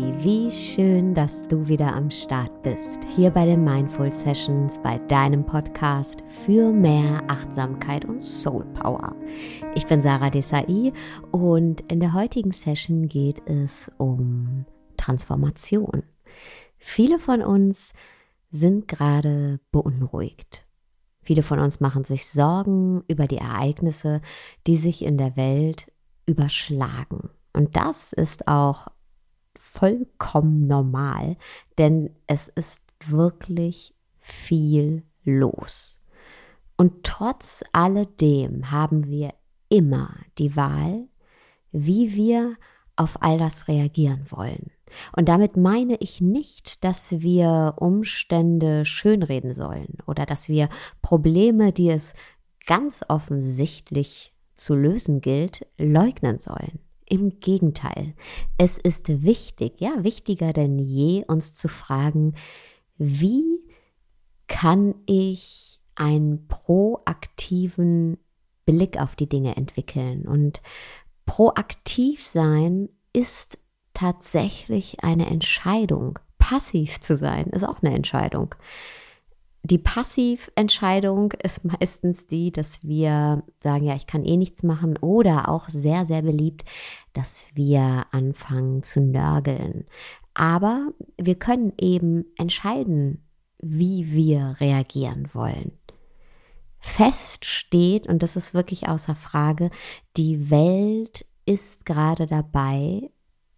Wie schön, dass du wieder am Start bist, hier bei den Mindful Sessions, bei deinem Podcast für mehr Achtsamkeit und Soul Power. Ich bin Sarah Desai und in der heutigen Session geht es um Transformation. Viele von uns sind gerade beunruhigt. Viele von uns machen sich Sorgen über die Ereignisse, die sich in der Welt überschlagen. Und das ist auch vollkommen normal, denn es ist wirklich viel los. Und trotz alledem haben wir immer die Wahl, wie wir auf all das reagieren wollen. Und damit meine ich nicht, dass wir Umstände schönreden sollen oder dass wir Probleme, die es ganz offensichtlich zu lösen gilt, leugnen sollen. Im Gegenteil, es ist wichtig, ja, wichtiger denn je, uns zu fragen, wie kann ich einen proaktiven Blick auf die Dinge entwickeln? Und proaktiv sein ist tatsächlich eine Entscheidung. Passiv zu sein ist auch eine Entscheidung. Die Passiventscheidung ist meistens die, dass wir sagen, ja, ich kann eh nichts machen oder auch sehr, sehr beliebt, dass wir anfangen zu nörgeln. Aber wir können eben entscheiden, wie wir reagieren wollen. Fest steht, und das ist wirklich außer Frage, die Welt ist gerade dabei,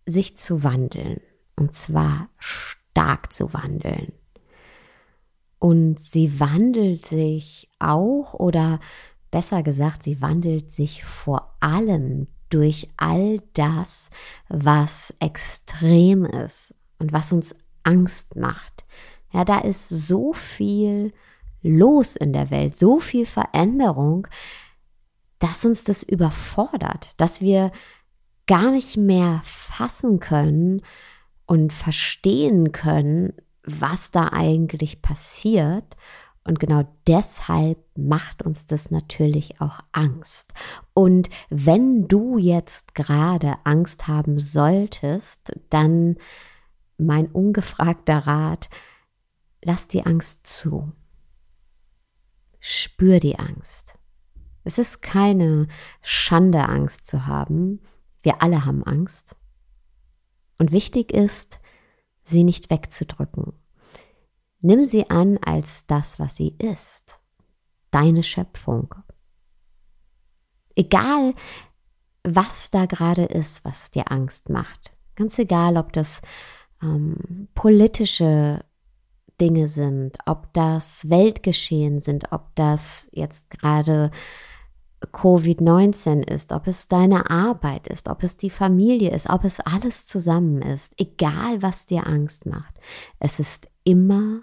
sich zu wandeln. Und zwar stark zu wandeln. Und sie wandelt sich auch oder besser gesagt, sie wandelt sich vor allem durch all das, was extrem ist und was uns Angst macht. Ja, da ist so viel los in der Welt, so viel Veränderung, dass uns das überfordert, dass wir gar nicht mehr fassen können und verstehen können, was da eigentlich passiert. Und genau deshalb macht uns das natürlich auch Angst. Und wenn du jetzt gerade Angst haben solltest, dann mein ungefragter Rat, lass die Angst zu. Spür die Angst. Es ist keine Schande, Angst zu haben. Wir alle haben Angst. Und wichtig ist, sie nicht wegzudrücken. Nimm sie an als das, was sie ist, deine Schöpfung. Egal, was da gerade ist, was dir Angst macht. Ganz egal, ob das ähm, politische Dinge sind, ob das Weltgeschehen sind, ob das jetzt gerade Covid-19 ist, ob es deine Arbeit ist, ob es die Familie ist, ob es alles zusammen ist, egal was dir Angst macht, es ist immer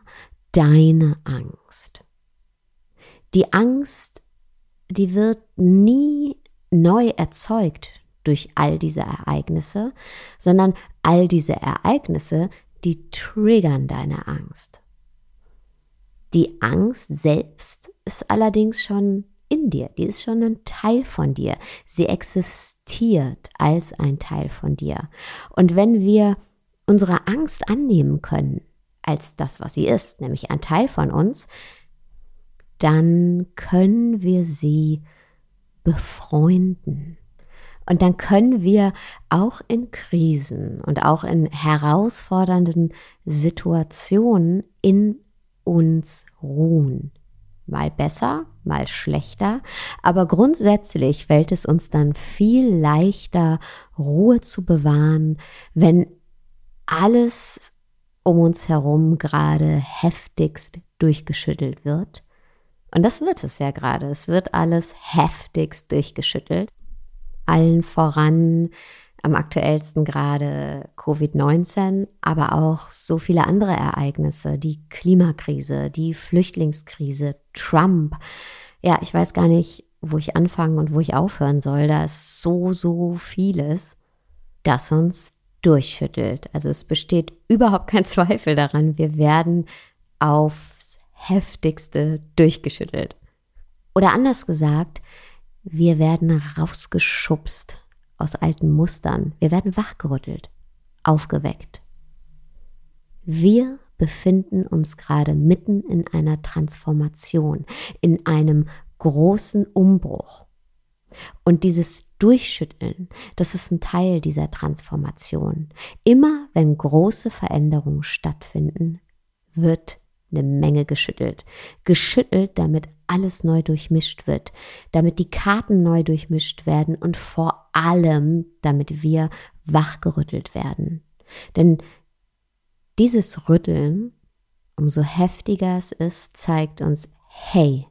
deine Angst. Die Angst, die wird nie neu erzeugt durch all diese Ereignisse, sondern all diese Ereignisse, die triggern deine Angst. Die Angst selbst ist allerdings schon in dir, die ist schon ein Teil von dir. Sie existiert als ein Teil von dir. Und wenn wir unsere Angst annehmen können als das, was sie ist, nämlich ein Teil von uns, dann können wir sie befreunden. Und dann können wir auch in Krisen und auch in herausfordernden Situationen in uns ruhen mal besser, mal schlechter, aber grundsätzlich fällt es uns dann viel leichter, Ruhe zu bewahren, wenn alles um uns herum gerade heftigst durchgeschüttelt wird. Und das wird es ja gerade. Es wird alles heftigst durchgeschüttelt. Allen voran am aktuellsten gerade Covid-19, aber auch so viele andere Ereignisse, die Klimakrise, die Flüchtlingskrise, Trump. Ja, ich weiß gar nicht, wo ich anfangen und wo ich aufhören soll. Da ist so, so vieles, das uns durchschüttelt. Also es besteht überhaupt kein Zweifel daran, wir werden aufs heftigste durchgeschüttelt. Oder anders gesagt, wir werden rausgeschubst aus alten Mustern. Wir werden wachgerüttelt, aufgeweckt, Wir befinden uns gerade mitten in einer Transformation, in einem großen Umbruch. Und dieses Durchschütteln, das ist ein Teil dieser Transformation. Immer wenn große Veränderungen stattfinden, wird eine Menge geschüttelt. Geschüttelt, damit alles neu durchmischt wird, damit die Karten neu durchmischt werden und vor allem, damit wir wachgerüttelt werden. Denn dieses Rütteln, umso heftiger es ist, zeigt uns, hey,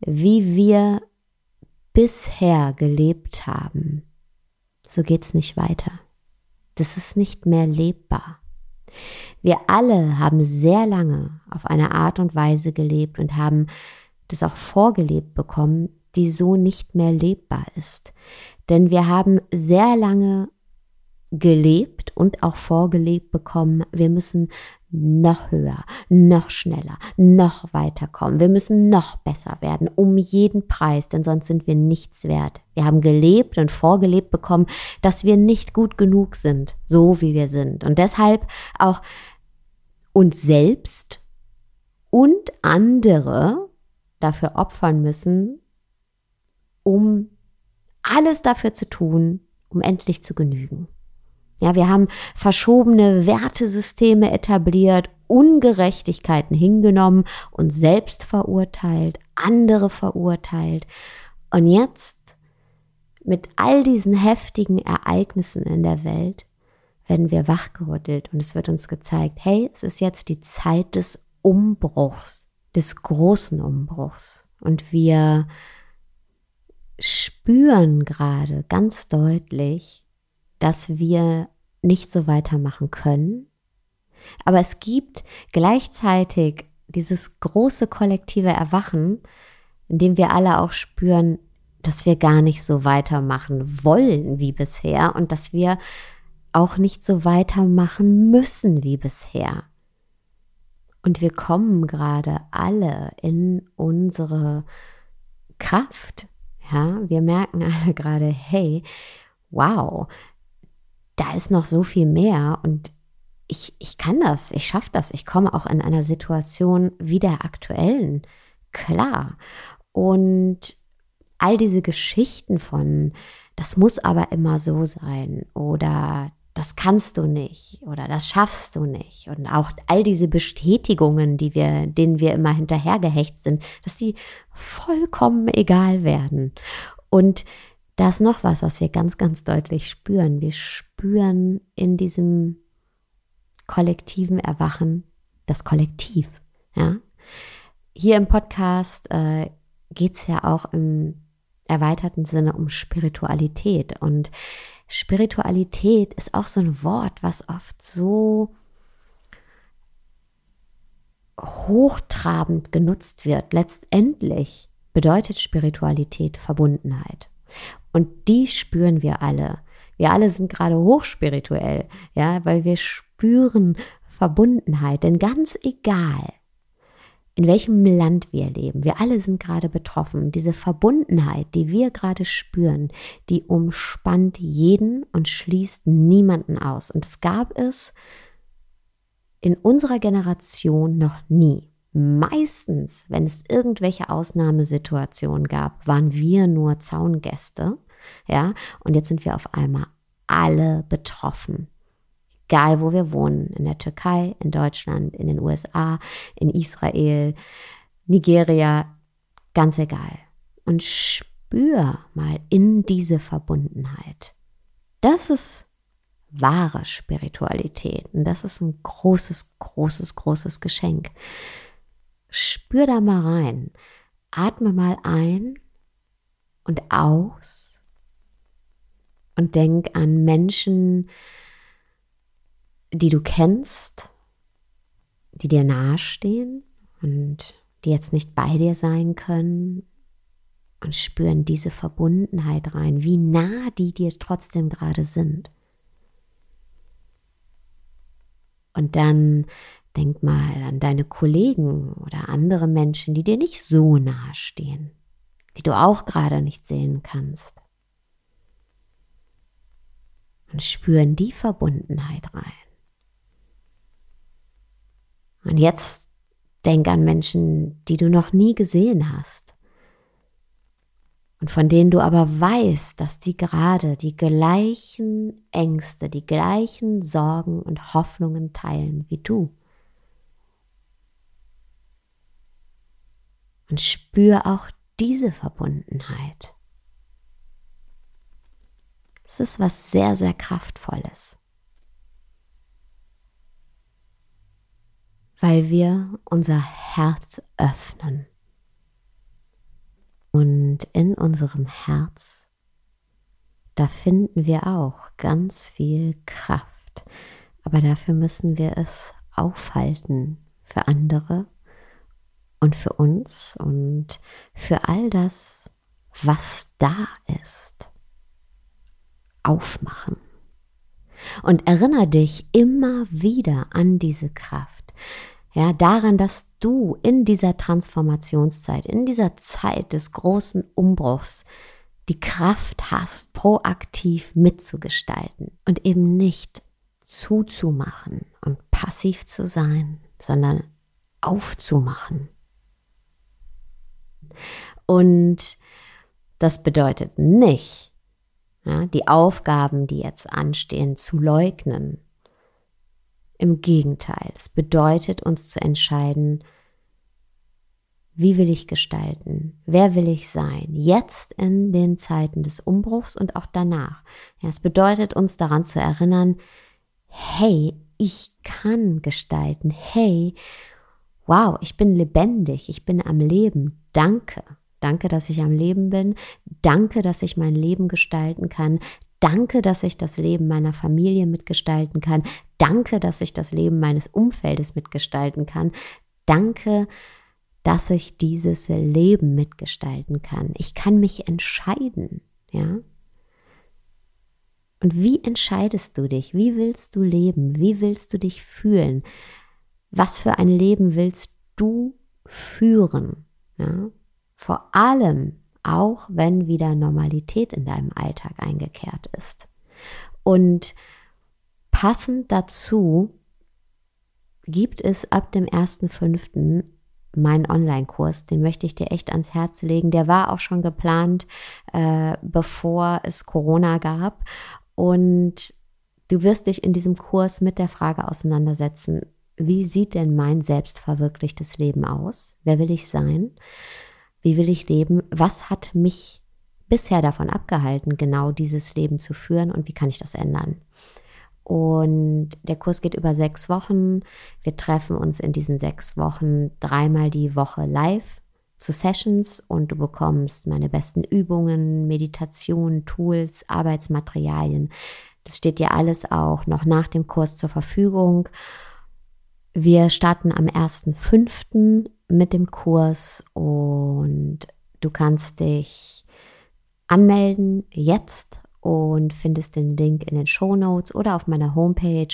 wie wir bisher gelebt haben, so geht's nicht weiter. Das ist nicht mehr lebbar. Wir alle haben sehr lange auf eine Art und Weise gelebt und haben das auch vorgelebt bekommen, die so nicht mehr lebbar ist. Denn wir haben sehr lange gelebt und auch vorgelebt bekommen, wir müssen noch höher, noch schneller, noch weiterkommen. Wir müssen noch besser werden, um jeden Preis, denn sonst sind wir nichts wert. Wir haben gelebt und vorgelebt bekommen, dass wir nicht gut genug sind, so wie wir sind. Und deshalb auch uns selbst und andere dafür opfern müssen, um alles dafür zu tun, um endlich zu genügen. Ja, wir haben verschobene Wertesysteme etabliert, Ungerechtigkeiten hingenommen und selbst verurteilt, andere verurteilt. Und jetzt mit all diesen heftigen Ereignissen in der Welt werden wir wachgerüttelt und es wird uns gezeigt, hey, es ist jetzt die Zeit des Umbruchs, des großen Umbruchs. Und wir spüren gerade ganz deutlich, dass wir nicht so weitermachen können. Aber es gibt gleichzeitig dieses große kollektive Erwachen, in dem wir alle auch spüren, dass wir gar nicht so weitermachen wollen wie bisher und dass wir auch nicht so weitermachen müssen wie bisher. Und wir kommen gerade alle in unsere Kraft. Ja, wir merken alle gerade, hey, wow, da ist noch so viel mehr und ich, ich kann das, ich schaffe das, ich komme auch in einer Situation wie der aktuellen, klar. Und all diese Geschichten von, das muss aber immer so sein oder das kannst du nicht oder das schaffst du nicht und auch all diese Bestätigungen, die wir, denen wir immer hinterhergehecht sind, dass die vollkommen egal werden. Und da ist noch was, was wir ganz, ganz deutlich spüren. Wir spüren in diesem kollektiven Erwachen das Kollektiv. Ja? Hier im Podcast äh, geht es ja auch im erweiterten Sinne um Spiritualität. Und Spiritualität ist auch so ein Wort, was oft so hochtrabend genutzt wird. Letztendlich bedeutet Spiritualität Verbundenheit. Und die spüren wir alle. Wir alle sind gerade hochspirituell, ja, weil wir spüren Verbundenheit. Denn ganz egal, in welchem Land wir leben, wir alle sind gerade betroffen. Diese Verbundenheit, die wir gerade spüren, die umspannt jeden und schließt niemanden aus. Und es gab es in unserer Generation noch nie. Meistens, wenn es irgendwelche Ausnahmesituationen gab, waren wir nur Zaungäste. Ja, und jetzt sind wir auf einmal alle betroffen. Egal, wo wir wohnen, in der Türkei, in Deutschland, in den USA, in Israel, Nigeria, ganz egal. Und spür mal in diese Verbundenheit. Das ist wahre Spiritualität und das ist ein großes, großes, großes Geschenk. Spür da mal rein. Atme mal ein und aus und denk an Menschen, die du kennst, die dir nahestehen und die jetzt nicht bei dir sein können und spüren diese Verbundenheit rein, wie nah die dir trotzdem gerade sind. Und dann Denk mal an deine Kollegen oder andere Menschen, die dir nicht so nahe stehen, die du auch gerade nicht sehen kannst. Und spüren die Verbundenheit rein. Und jetzt denk an Menschen, die du noch nie gesehen hast und von denen du aber weißt, dass die gerade die gleichen Ängste, die gleichen Sorgen und Hoffnungen teilen wie du. Und spür auch diese Verbundenheit. Es ist was sehr, sehr Kraftvolles. Weil wir unser Herz öffnen. Und in unserem Herz, da finden wir auch ganz viel Kraft. Aber dafür müssen wir es aufhalten für andere und für uns und für all das, was da ist aufmachen. Und erinnere dich immer wieder an diese Kraft. Ja, daran, dass du in dieser Transformationszeit, in dieser Zeit des großen Umbruchs die Kraft hast, proaktiv mitzugestalten und eben nicht zuzumachen und passiv zu sein, sondern aufzumachen. Und das bedeutet nicht, ja, die Aufgaben, die jetzt anstehen, zu leugnen. Im Gegenteil, es bedeutet uns zu entscheiden, wie will ich gestalten? Wer will ich sein? Jetzt in den Zeiten des Umbruchs und auch danach. Ja, es bedeutet uns daran zu erinnern, hey, ich kann gestalten. Hey, wow, ich bin lebendig, ich bin am Leben. Danke. Danke, dass ich am Leben bin. Danke, dass ich mein Leben gestalten kann. Danke, dass ich das Leben meiner Familie mitgestalten kann. Danke, dass ich das Leben meines Umfeldes mitgestalten kann. Danke, dass ich dieses Leben mitgestalten kann. Ich kann mich entscheiden, ja? Und wie entscheidest du dich? Wie willst du leben? Wie willst du dich fühlen? Was für ein Leben willst du führen? Ja? Vor allem auch, wenn wieder Normalität in deinem Alltag eingekehrt ist. Und passend dazu gibt es ab dem 1.5. meinen Online-Kurs. Den möchte ich dir echt ans Herz legen. Der war auch schon geplant, äh, bevor es Corona gab. Und du wirst dich in diesem Kurs mit der Frage auseinandersetzen, wie sieht denn mein selbstverwirklichtes Leben aus? Wer will ich sein? Wie will ich leben? Was hat mich bisher davon abgehalten, genau dieses Leben zu führen und wie kann ich das ändern? Und der Kurs geht über sechs Wochen. Wir treffen uns in diesen sechs Wochen dreimal die Woche live zu Sessions und du bekommst meine besten Übungen, Meditationen, Tools, Arbeitsmaterialien. Das steht dir alles auch noch nach dem Kurs zur Verfügung. Wir starten am 1.5 mit dem Kurs und du kannst dich anmelden jetzt und findest den Link in den Show Notes oder auf meiner Homepage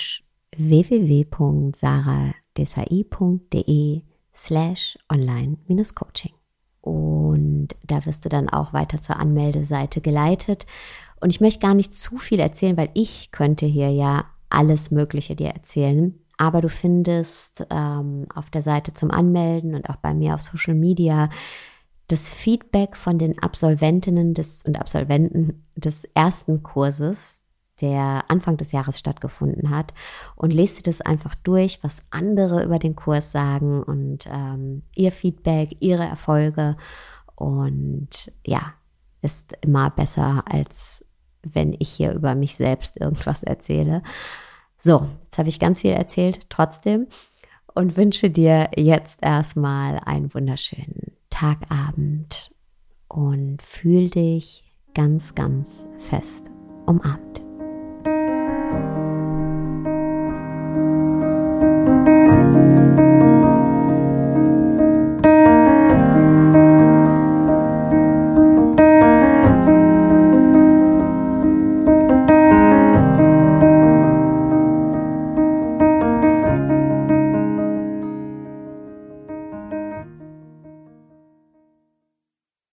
www.saradesai.de slash online-coaching. Und da wirst du dann auch weiter zur Anmeldeseite geleitet. Und ich möchte gar nicht zu viel erzählen, weil ich könnte hier ja alles Mögliche dir erzählen. Aber du findest ähm, auf der Seite zum Anmelden und auch bei mir auf Social Media das Feedback von den Absolventinnen des und Absolventen des ersten Kurses, der Anfang des Jahres stattgefunden hat, und lese das einfach durch, was andere über den Kurs sagen und ähm, ihr Feedback, ihre Erfolge. Und ja, ist immer besser, als wenn ich hier über mich selbst irgendwas erzähle. So, jetzt habe ich ganz viel erzählt, trotzdem und wünsche dir jetzt erstmal einen wunderschönen Tagabend und fühl dich ganz, ganz fest umarmt.